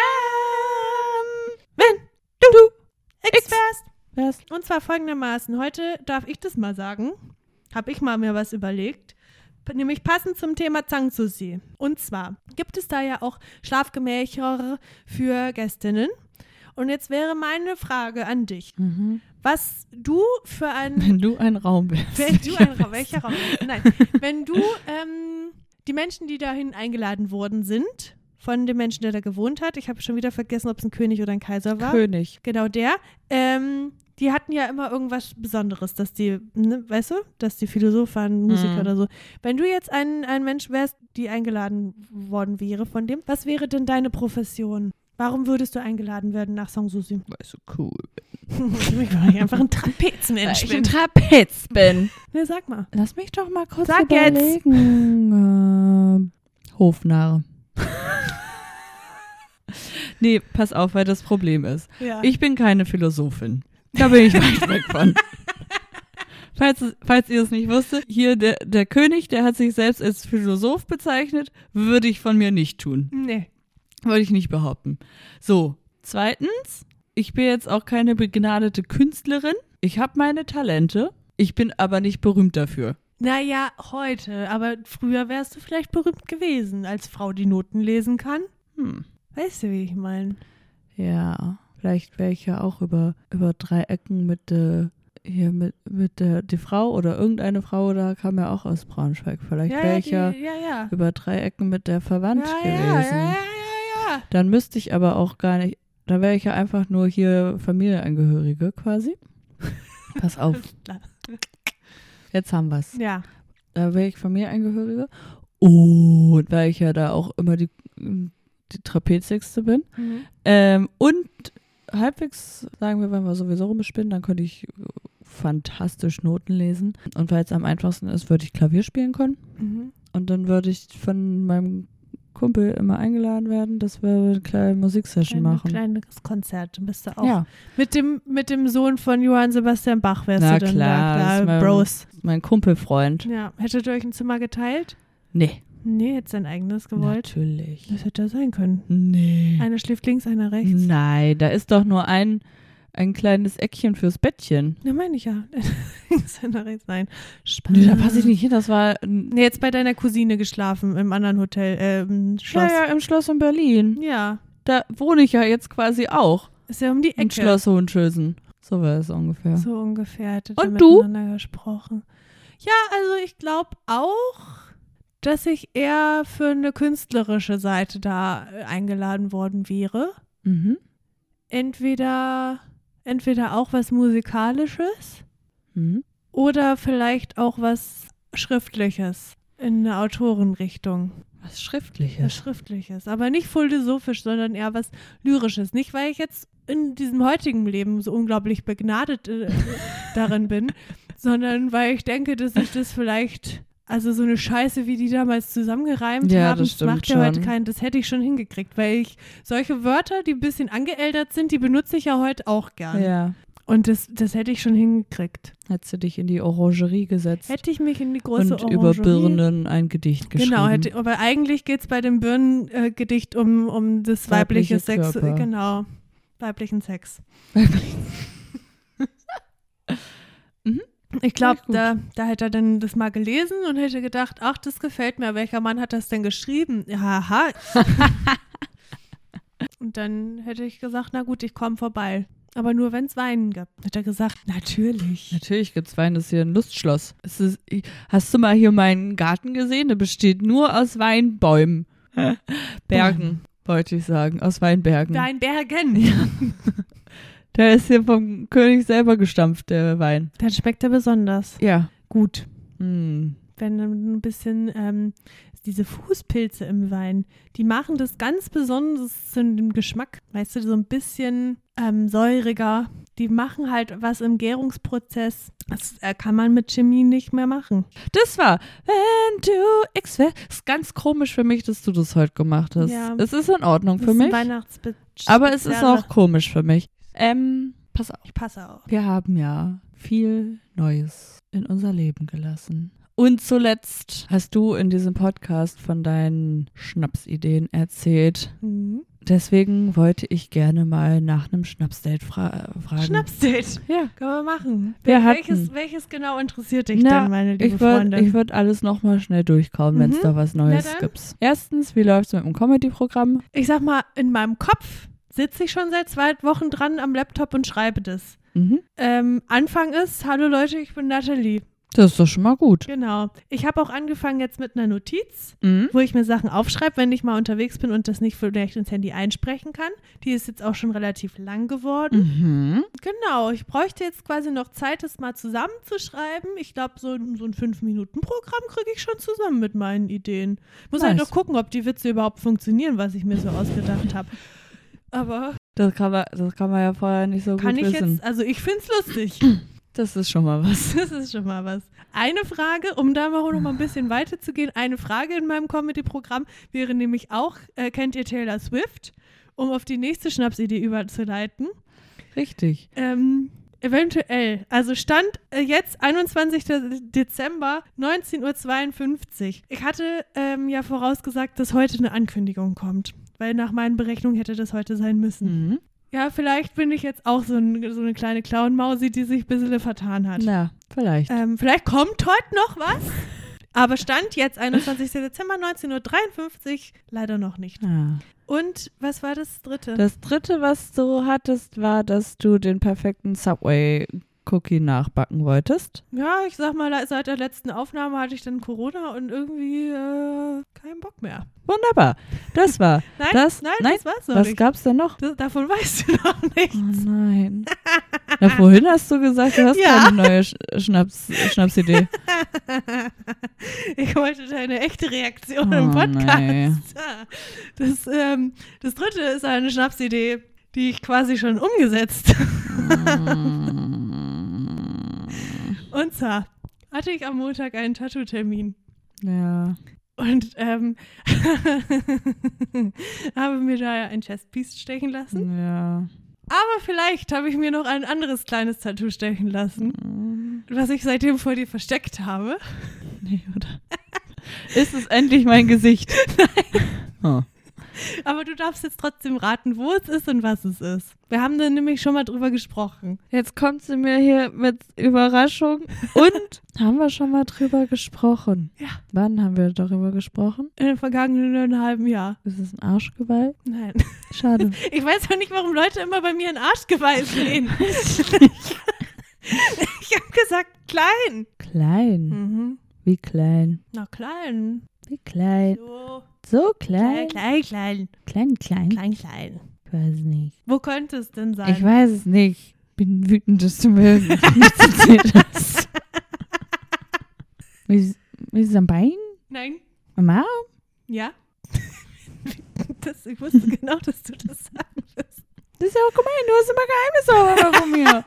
wenn du X wärst. wärst? Und zwar folgendermaßen. Heute darf ich das mal sagen. Habe ich mal mir was überlegt. Nämlich passend zum Thema Sanssouci. Und zwar gibt es da ja auch Schlafgemächer für Gästinnen. Und jetzt wäre meine Frage an dich. Mhm. Was du für ein Wenn du ein Raum wärst. wenn du ein Raum, welcher Raum? Nein, wenn du ähm, die Menschen, die dahin eingeladen worden sind, von dem Menschen, der da gewohnt hat, ich habe schon wieder vergessen, ob es ein König oder ein Kaiser war. König. Genau der. Ähm, die hatten ja immer irgendwas Besonderes, dass die, ne, weißt du, dass die Philosoph waren, Musiker Mhm. oder so. Wenn du jetzt ein, ein Mensch wärst, die eingeladen worden wäre von dem, was wäre denn deine Profession? Warum würdest du eingeladen werden nach Sanssouci? Weil ich so cool ich bin einfach ein Trapezmensch. ich ein bin. Trapez bin. Ne, sag mal. Lass mich doch mal kurz Sag jetzt. überlegen. Äh, Hofnarre. nee, pass auf, weil das Problem ist. Ja. Ich bin keine Philosophin. Da bin ich weit weg von. Falls, falls ihr es nicht wusstet, hier der, der König, der hat sich selbst als Philosoph bezeichnet, würde ich von mir nicht tun. nee. Würde ich nicht behaupten. So, zweitens, ich bin jetzt auch keine begnadete Künstlerin. Ich habe meine Talente, ich bin aber nicht berühmt dafür. Naja, heute. Aber früher wärst du vielleicht berühmt gewesen, als Frau, die Noten lesen kann. Hm. Weißt du, wie ich meine? Ja, vielleicht wäre ich ja auch über, über drei Ecken mit der, hier mit, mit der, die Frau oder irgendeine Frau, da kam ja auch aus Braunschweig. Vielleicht wäre ich die, ja ja, ja. über drei Ecken mit der verwandt ja, gewesen. ja, ja, ja, ja, ja. Dann müsste ich aber auch gar nicht, da wäre ich ja einfach nur hier Familienangehörige quasi. Pass auf. Jetzt haben wir's. Ja. Da wäre ich Familienangehörige. Und weil ich ja da auch immer die, die Trapezigste bin. Mhm. Ähm, und halbwegs, sagen wir, wenn wir sowieso rumspinnen, dann könnte ich fantastisch Noten lesen. Und weil es am einfachsten ist, würde ich Klavier spielen können. Mhm. Und dann würde ich von meinem Kumpel immer eingeladen werden, dass wir eine kleine Musiksession Kleine, machen. kleines Konzert. Dann bist du auch. Ja, Mit, dem, mit dem Sohn von Johann Sebastian Bach wärst Na du dann klar, da. Klar, mein- Bros. mein Kumpelfreund. Ja. Hättet ihr euch ein Zimmer geteilt? Nee, Nee, hätte sein eigenes gewollt. natürlich. Das hätte ja sein können. Nee. Einer schläft links, einer rechts. Nein, da ist doch nur ein, ein kleines Eckchen fürs Bettchen. Ne, meine ich ja. Nein. Nee, da passe ich nicht hin. Das war Nee, jetzt bei deiner Cousine geschlafen im anderen Hotel, äh, im Schloss. Ja, ja, im Schloss in Berlin. Ja, Da wohne ich ja jetzt quasi auch. ist ja um die Ecke. Im Schloss Hohenschösen. So war es ungefähr. So ungefähr Und du? gesprochen. Ja, also ich glaube auch, dass ich eher für eine künstlerische Seite da äh, eingeladen worden wäre. Mhm. Entweder, entweder auch was Musikalisches Mhm. oder vielleicht auch was Schriftliches in eine Autorenrichtung. Was Was Schriftliches. Schriftliches, aber nicht philosophisch, sondern eher was Lyrisches. Nicht, weil ich jetzt in diesem heutigen Leben so unglaublich begnadet äh, darin bin, sondern weil ich denke, dass ich das vielleicht, also so eine Scheiße, wie die damals zusammengereimt Ja, haben, das das macht ja heute keinen, das hätte ich schon hingekriegt, weil ich solche Wörter, die ein bisschen angeeldert sind, die benutze ich ja heute auch gern. Ja. Und das, das hätte ich schon hingekriegt. Hättest du dich in die Orangerie gesetzt Hätte ich mich in die große und über Orangerie- Birnen ein Gedicht geschrieben. Genau, hätte, aber eigentlich geht es bei dem Birnengedicht um, um das weibliche, Weibliche Sex, genau, weiblichen Sex. Mhm. Ich glaube, da, da hätte er dann das mal gelesen und hätte gedacht, ach, das gefällt mir. Welcher Mann hat das denn geschrieben? Ja, Haha. und dann hätte ich gesagt, na gut, ich komme vorbei. Aber nur, wenn es Wein gibt. Hat er gesagt, natürlich. Natürlich gibt's Wein, das ist hier ein Lustschloss. Es ist, hast du mal hier meinen Garten gesehen? Der besteht nur aus Weinbäumen. Bergen, wollte ich sagen. Aus Weinbergen. Weinbergen. Der ist hier vom König selber gestampft, der Wein. Dann schmeckt er besonders Ja. gut. Hm. wenn dann ein bisschen ähm, diese Fußpilze im Wein, die machen das ganz besonders zu dem Geschmack, weißt du, so ein bisschen ähm, säuriger. Die machen halt was im Gärungsprozess. Das äh, kann man mit Chemie nicht mehr machen. Das war, wenn du X. Ist ganz komisch für mich, dass du das heute gemacht hast. Ja. Es ist in Ordnung für mich, Weihnachtsbe aber es ist auch komisch für mich. Ähm, pass auf. Ich passe auf. Wir haben ja viel Neues in unser Leben gelassen. Und zuletzt hast du in diesem Podcast von deinen Schnapsideen erzählt. Mhm. Deswegen wollte ich gerne mal nach einem Schnapsdate fra fragen. Schnapsdate. Ja. Können wir machen. Wir welches, welches genau interessiert dich Na, denn, meine liebe Ich würde Freundin? ich würd alles nochmal schnell durchkauen, wenn es Mhm. da was Neues gibt. Erstens, wie läuft es mit dem Comedy-Programm? ich sag mal, in meinem Kopf sitze ich schon seit zwei Wochen dran am Laptop und schreibe das. Mhm. Ähm, Anfang ist, hallo Leute, ich bin Nathalie. Das ist doch schon mal gut. Genau. Ich habe auch angefangen jetzt mit einer Notiz, Mhm. wo ich mir Sachen aufschreibe, wenn ich mal unterwegs bin und das nicht vielleicht ins Handy einsprechen kann. Die ist jetzt auch schon relativ lang geworden. Mhm. Genau. Ich bräuchte jetzt quasi noch Zeit, das mal zusammenzuschreiben. Ich glaube, so, ein- so ein Fünf-Minuten-Programm kriege ich schon zusammen mit meinen Ideen. Muss halt Nice. noch gucken, ob die Witze überhaupt funktionieren, was ich mir so ausgedacht habe. Aber Das, kann man, das kann man ja vorher nicht so kann gut ich wissen. jetzt, also ich finde es lustig. Das ist schon mal was. Das ist schon mal was. Eine Frage, um da mal noch mal ein bisschen weiter zu gehen, eine Frage in meinem Comedy-Programm wäre nämlich auch, äh, kennt ihr Taylor Swift? Um auf die nächste Schnapsidee überzuleiten. Richtig. Ähm, eventuell. Also Stand äh, jetzt 21. Dezember 19.52 Uhr. Ich hatte ähm, ja vorausgesagt, dass heute eine Ankündigung kommt. Weil nach meinen Berechnungen hätte das heute sein müssen. Mhm. Ja, vielleicht bin ich jetzt auch so, ein, so eine kleine Clown-Mausi, die sich ein bisschen vertan hat. Na, vielleicht. Ähm, vielleicht kommt heute noch was. Aber Stand jetzt, 21. Dezember 19.53 Uhr, leider noch nicht. Ah. Und was war das dritte? Das dritte, was du hattest, war, dass du den perfekten Subway-Cookie nachbacken wolltest. ja, ich sag mal, seit der letzten Aufnahme hatte ich dann Corona und irgendwie äh, keinen Bock mehr. Wunderbar. Das war. Nein, das, nein, nein. das war's noch Was nicht. gab's denn noch? Das, davon weißt du noch nichts. Oh nein. Na, vorhin hast du gesagt, du hast Ja. keine neue Sch Schnaps Schnapsidee. Ich wollte deine echte Reaktion Oh, im Podcast. nee. Das, ähm, das dritte ist eine Schnapsidee, die ich quasi schon umgesetzt Und zwar hatte ich am Montag einen Tattoo-Termin Ja. und ähm, habe mir da ja ein Chestpiece stechen lassen. Ja. Aber vielleicht habe ich mir noch ein anderes kleines Tattoo stechen lassen, was ich seitdem vor dir versteckt habe. Nee, oder? Ist es endlich mein Gesicht? Nein. Oh. Aber du darfst jetzt trotzdem raten, wo es ist und was es ist. Wir haben da nämlich schon mal drüber gesprochen. Jetzt kommt sie mir hier mit Überraschung. Und haben wir schon mal drüber gesprochen? Ja. Wann haben wir darüber gesprochen? In den vergangenen halben Jahr. Ist es ein Arschgeweih? Nein. Schade. Ich weiß auch nicht, warum Leute immer bei mir in Arschgeweih sehen. ich habe gesagt, klein. klein. Mhm. Wie klein? Na, klein. Wie klein? So. So Klein, klein? klein, klein. Klein, klein? Klein, klein. Ich weiß nicht. Wo könnte es denn sein? Ich weiß es nicht. Bin wütend, dass du mir nichts erzählt hast. Ist, ist es am Bein? Nein. Am Arm? Ja? Das, ich wusste genau, dass du das sagen wirst. Das ist ja auch gemein. Du hast immer Geheimnisse von mir.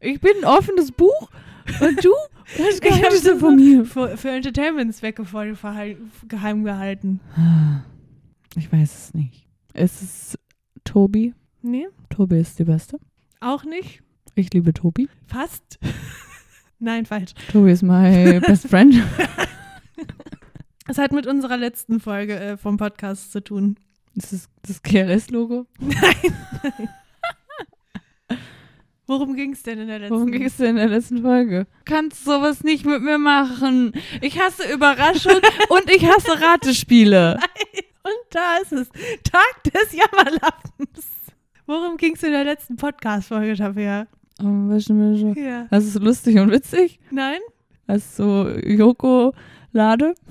Ich bin ein offenes Buch und du hast Ich habe Geheimnisse das von mir. für, für Entertainment-Zwecke voll geheim gehalten. Ich weiß es nicht. Ist es Tobi? Nee, Tobi ist die Beste. auch nicht. Ich liebe Tobi. Fast. Nein, falsch. Tobi ist my best friend. Es hat mit unserer letzten Folge äh, vom Podcast zu tun. Das ist das GLS-Logo. Worum ging es denn in der letzten Worum ging es denn in der letzten Folge? Du kannst sowas nicht mit mir machen. Ich hasse Überraschung und ich hasse Ratespiele. Und da ist es. Tag des Jammerlappens. Worum ging es in der letzten Podcast-Folge, Tabea? Oh, wischen, wischen. Ja. Das ist lustig und witzig. Nein? Ist so Joko Lade.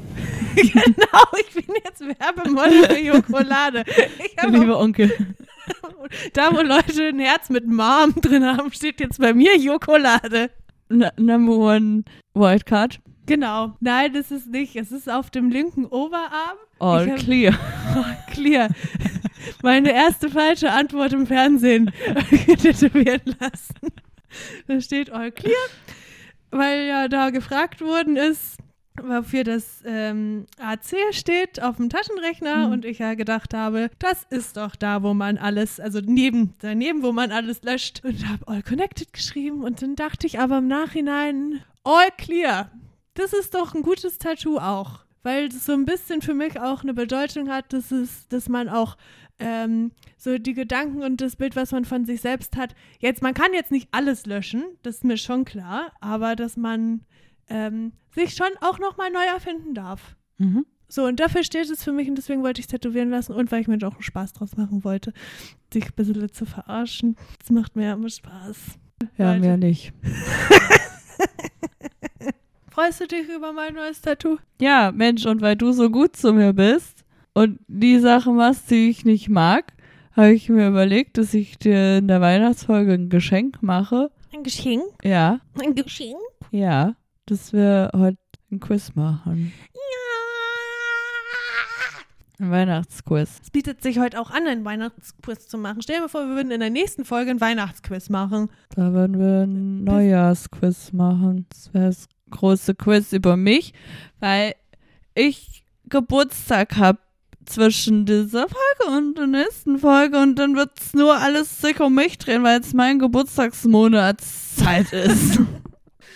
Genau, ich bin jetzt Werbemodel für Jokolade. Lieber Onkel. da, wo Leute ein Herz mit Mom drin haben, steht jetzt bei mir Jokolade. Number one Wildcard. Genau. Nein, das ist nicht. Es ist auf dem linken Oberarm. All hab- clear. Oh, clear. Meine erste falsche Antwort im Fernsehen tätowieren lassen. Da steht all clear, weil ja da gefragt worden ist, wofür das ähm, AC steht auf dem Taschenrechner Mhm. und ich ja gedacht habe, das ist doch da, wo man alles, also neben, daneben, wo man alles löscht und habe all connected geschrieben und dann dachte ich aber im Nachhinein, all clear. Das ist doch ein gutes Tattoo auch, weil es so ein bisschen für mich auch eine Bedeutung hat, dass es, dass man auch ähm, so die Gedanken und das Bild, was man von sich selbst hat. Jetzt, man kann jetzt nicht alles löschen, das ist mir schon klar, aber dass man ähm, sich schon auch nochmal neu erfinden darf. Mhm. So, und dafür steht es für mich und deswegen wollte ich es tätowieren lassen und weil ich mir auch einen Spaß draus machen wollte, dich ein bisschen zu verarschen. Das macht mir immer Spaß. Ja, Leute. mehr nicht. Freust du dich über mein neues Tattoo? Ja, Mensch, und weil du so gut zu mir bist und die Sachen machst, die ich nicht mag, habe ich mir überlegt, dass ich dir in der Weihnachtsfolge ein Geschenk mache. Ein Geschenk? Ja, Ein Geschenk? ja, dass wir heute ein Quiz machen. Ein Weihnachtsquiz. Es bietet sich heute auch an, einen Weihnachtsquiz zu machen. Stell dir mal vor, wir würden in der nächsten Folge einen Weihnachtsquiz machen. Da würden wir ein Neujahrsquiz machen. Das wäre das große Quiz über mich, weil ich Geburtstag habe zwischen dieser Folge und der nächsten Folge und dann wird es nur alles sich um mich drehen, weil es mein Geburtstagsmonatszeit ist.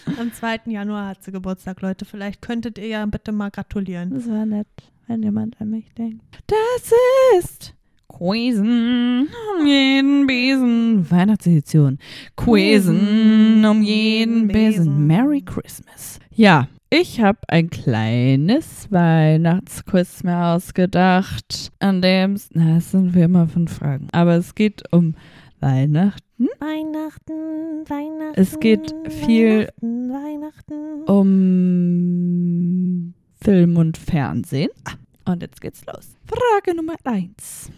Am 2. Januar hat sie Geburtstag, Leute. Vielleicht könntet ihr ja bitte mal gratulieren. Das wäre nett, wenn jemand an mich denkt. Das ist Quisen um jeden Besen. Weihnachtsedition. Quisen um jeden Besen. Merry Christmas. Ja, ich habe ein kleines Weihnachtsquiz mir ausgedacht, an dem es, na, es sind wie immer fünf Fragen, aber es geht um Weihnachten, Weihnachten, Weihnachten. Es geht viel Weihnachten, Weihnachten. um Film und Fernsehen. Ah, Und jetzt geht's los. Frage Nummer eins.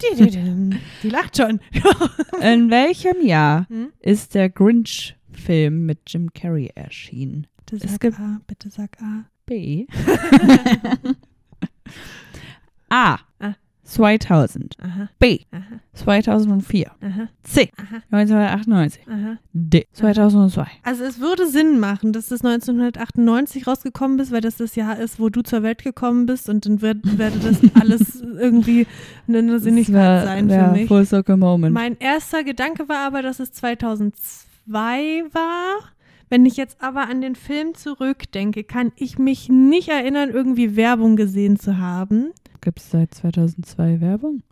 Die lacht schon. In welchem Jahr Hm? ist der Grinch-Film mit Jim Carrey erschienen? Bitte sag A, bitte sag A. B. A. Ah. 2000. Aha, B. aha, 2004. aha, C. aha, 1998. aha. D. 2002. Also es würde Sinn machen, dass das 1998 rausgekommen ist, weil das das Jahr ist, wo du zur Welt gekommen bist und dann wird, werde das alles irgendwie eine Sinnigkeit sein für mich. Full Circle Moment. Mein erster Gedanke war aber, dass es 2002 war, Wenn ich jetzt aber an den Film zurückdenke, kann ich mich nicht erinnern, irgendwie Werbung gesehen zu haben. Gibt es seit 2002 Werbung?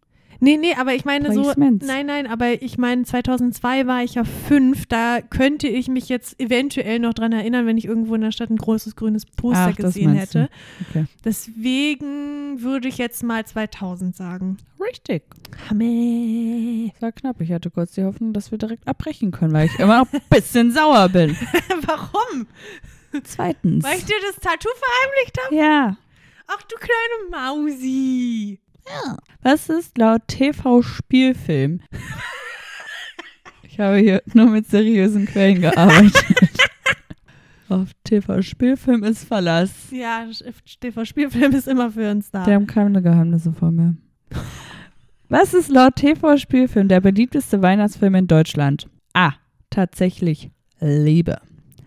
Nee, nee, aber ich meine so, nein, nein, aber ich meine, 2002 war ich ja fünf, da könnte ich mich jetzt eventuell noch dran erinnern, wenn ich irgendwo in der Stadt ein großes grünes Poster Ach, das gesehen hätte. Okay. Deswegen würde ich jetzt mal 2000 sagen. Richtig. Hamme. Das war knapp. Ich hatte kurz die Hoffnung, dass wir direkt abbrechen können, weil ich immer noch ein bisschen sauer bin. Warum? Zweitens. Weil ich dir das Tattoo verheimlicht habe? Ja. Ach du kleine Mausi. Was ist laut TV-Spielfilm? Ich habe hier nur mit seriösen Quellen gearbeitet. Auf TV-Spielfilm ist Verlass. Ja, TV-Spielfilm ist immer für uns da. Die haben keine Geheimnisse vor mir. Was ist laut TV-Spielfilm der beliebteste Weihnachtsfilm in Deutschland? A. Tatsächlich Liebe.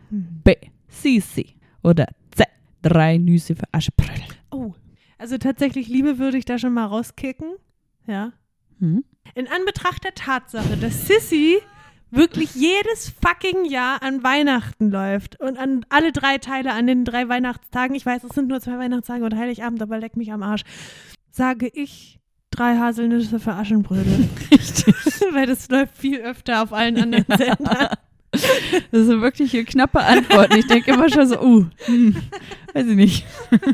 Hm. B. Sisi. Oder C. Drei Nüsse für Aschenbrödel. Oh, also tatsächlich Liebe würde ich da schon mal rauskicken. Ja. Hm? In Anbetracht der Tatsache, dass Sissy wirklich jedes fucking Jahr an Weihnachten läuft und an alle drei Teile an den drei Weihnachtstagen, ich weiß, es sind nur zwei Weihnachtstage und Heiligabend, aber leck mich am Arsch, sage ich drei Haselnüsse für Aschenbrödel. Richtig. Weil das läuft viel öfter auf allen anderen Sendern. Das sind wirklich hier knappe Antworten. Ich denke immer schon so, uh, hm, weiß ich nicht.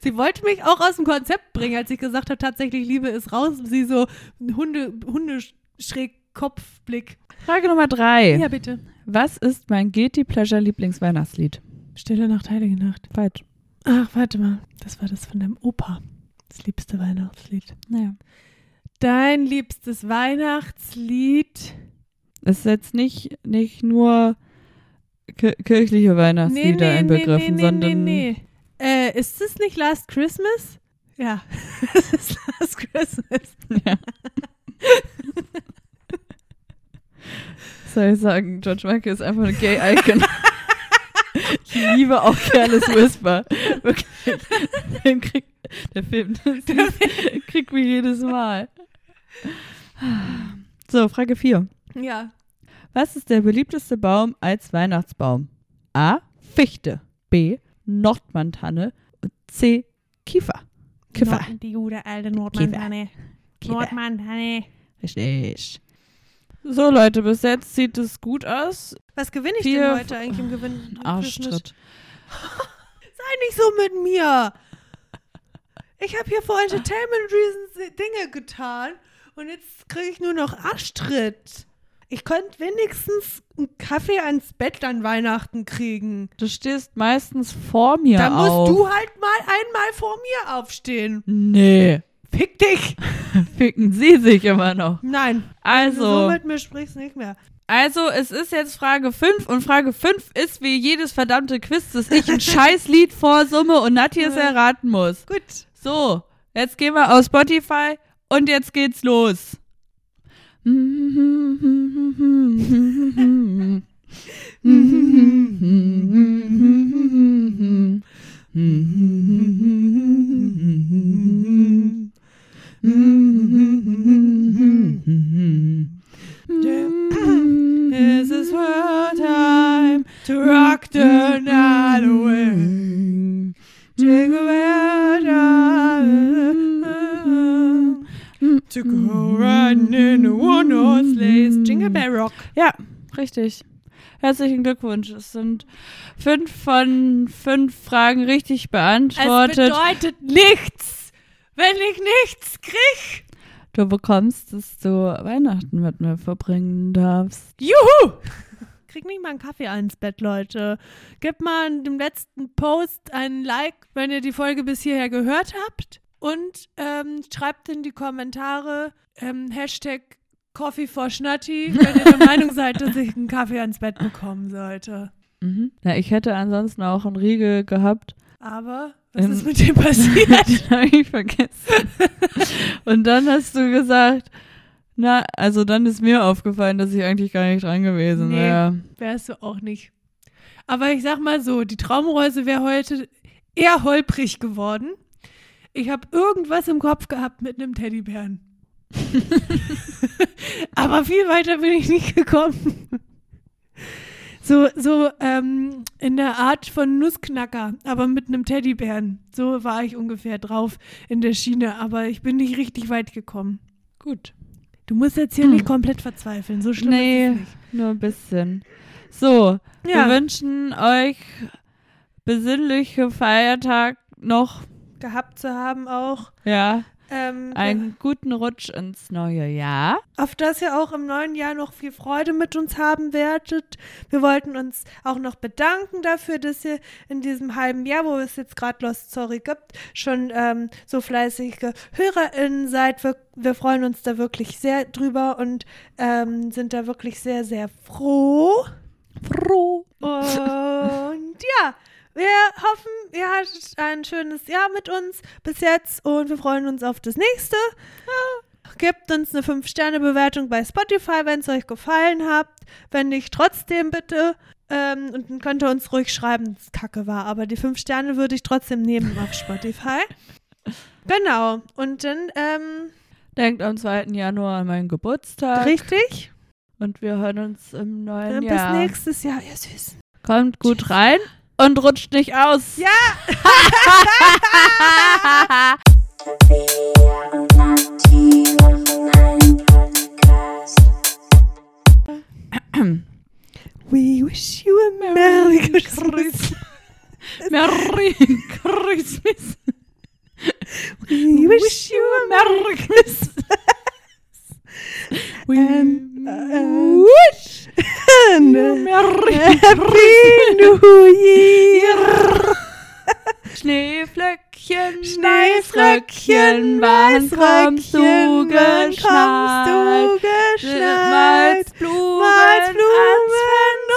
Sie wollte mich auch aus dem Konzept bringen, als ich gesagt habe, tatsächlich Liebe ist raus. Sie so Hunde, Hundeschräg-Kopfblick. Frage Nummer drei. Ja, bitte. Was ist mein Guilty Pleasure Lieblingsweihnachtslied? Stille Nacht, Heilige Nacht. Falsch. Ach, warte mal. Das war das von deinem Opa. Das liebste Weihnachtslied. Naja. Dein liebstes Weihnachtslied. Es ist jetzt nicht, nicht nur ki kirchliche Weihnachtslieder inbegriffen, sondern nee, nee. Äh, ist es nicht Last Christmas? Ja, es ist Last Christmas. Ja. Soll ich sagen, George Michael ist einfach eine Gay-Icon. ich liebe auch Careless Whisper. Wirklich. Den krieg, der Film, der kriegt mich jedes Mal. So, Frage 4. Ja. Was ist der beliebteste Baum als Weihnachtsbaum? A. Fichte. B. Nordmantanne. Und C. Kiefer. Kiefer. Nord, die gute alte Nordmantanne. Kiefer. Nordmantanne. Richtig. So, Leute, bis jetzt sieht es gut aus. Was gewinne ich Vier- denn heute eigentlich im Gewinn? Arschtritt. Sei nicht so mit mir. Ich habe hier vor Entertainment Reasons Dinge getan und jetzt kriege ich nur noch Arschtritt. Ich könnte wenigstens einen Kaffee ans Bett an Weihnachten kriegen. Du stehst meistens vor mir da musst auf. du halt mal einmal vor mir aufstehen. Nee. Fick dich. Ficken sie sich immer noch. Nein. Wenn du so Also, mit mir sprichst, nicht mehr. also es ist jetzt Frage 5 und Frage 5 ist wie jedes verdammte Quiz, dass ich ein Scheißlied vorsumme und Nati es erraten muss. Gut. So, jetzt gehen wir auf Spotify und jetzt geht's los. Mm-hmm. Herzlichen Glückwunsch. Es sind fünf von fünf Fragen richtig Es beantwortet. bedeutet nichts, wenn ich nichts krieg. Du bekommst, dass du Weihnachten mit mir verbringen darfst. Juhu! Krieg nicht mal einen Kaffee ans Bett, Leute. Gebt mal in dem letzten Post einen Like, wenn ihr die Folge bis hierher gehört habt. Und ähm, schreibt in die Kommentare ähm, Hashtag Coffee for Schnatti, wenn ihr der Meinung seid, dass ich einen Kaffee ans Bett bekommen sollte. Mhm. Ja, ich hätte ansonsten auch einen Riegel gehabt. Aber was Ähm, ist mit dem passiert? Den habe ich vergessen. Und dann hast du gesagt, na, also dann ist mir aufgefallen, dass ich eigentlich gar nicht dran gewesen Nee. wäre. Wärst du auch nicht. Aber ich sag mal so, die Traumreuse wäre heute eher holprig geworden. Ich habe irgendwas im Kopf gehabt mit einem Teddybären. Aber viel weiter bin ich nicht gekommen. So, so ähm, in der Art von Nussknacker, aber mit einem Teddybären. So war ich ungefähr drauf in der Schiene, aber ich bin nicht richtig weit gekommen. Gut. Du musst jetzt hier Hm. nicht komplett verzweifeln, so schlimm Nee, ist es nicht. nur ein bisschen. So, Ja. wir wünschen euch besinnliche Feiertag noch. Gehabt zu haben auch. Ja, Ähm, einen guten Rutsch ins neue Jahr. auf das ihr auch im neuen Jahr noch viel Freude mit uns haben werdet. Wir wollten uns auch noch bedanken dafür, dass ihr in diesem halben Jahr, wo es jetzt gerade Lost Story gibt, schon ähm, so fleißige HörerInnen seid. Wir, wir freuen uns da wirklich sehr drüber und ähm, sind da wirklich sehr, sehr froh. Froh. Und ja, wir hoffen, ihr hattet ein schönes Jahr mit uns bis jetzt und wir freuen uns auf das nächste. Gebt uns eine 5-Sterne-Bewertung bei Spotify, wenn es euch gefallen hat. Wenn nicht, trotzdem bitte. Ähm, und dann könnt ihr uns ruhig schreiben, dass es kacke war. Aber die 5 Sterne würde ich trotzdem nehmen auf Spotify. Genau. Und dann, ähm, Denkt am 2. Januar an meinen Geburtstag. richtig. Und wir hören uns im neuen Bis Jahr. nächstes Jahr, ihr Süßen. Kommt gut rein und rutscht nicht aus. Ja. We wish you a Merry Christmas. Merry Christmas. We wish you a Merry Christmas. We And, uh, wish Merry Happy New Year. Schneeflöckchen, Schneeflöckchen, wann kommst du geschneit? Malzblumen, Malzblumen ans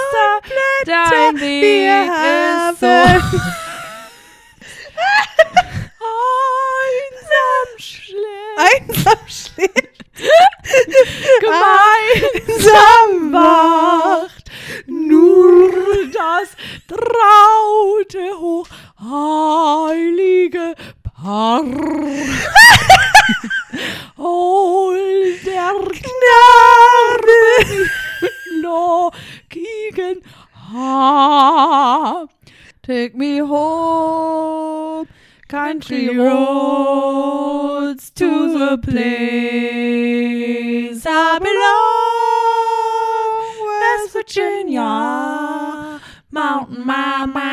Fenster, dein Weg ist so haben einsam schläft, gemeinsam wacht, nur das traute, hochheilige Paar. Hol der Gnade lockigen Haar. Take me home, country roads to the place I belong, West Virginia, mountain mama,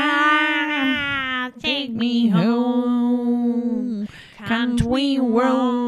take me home, country road.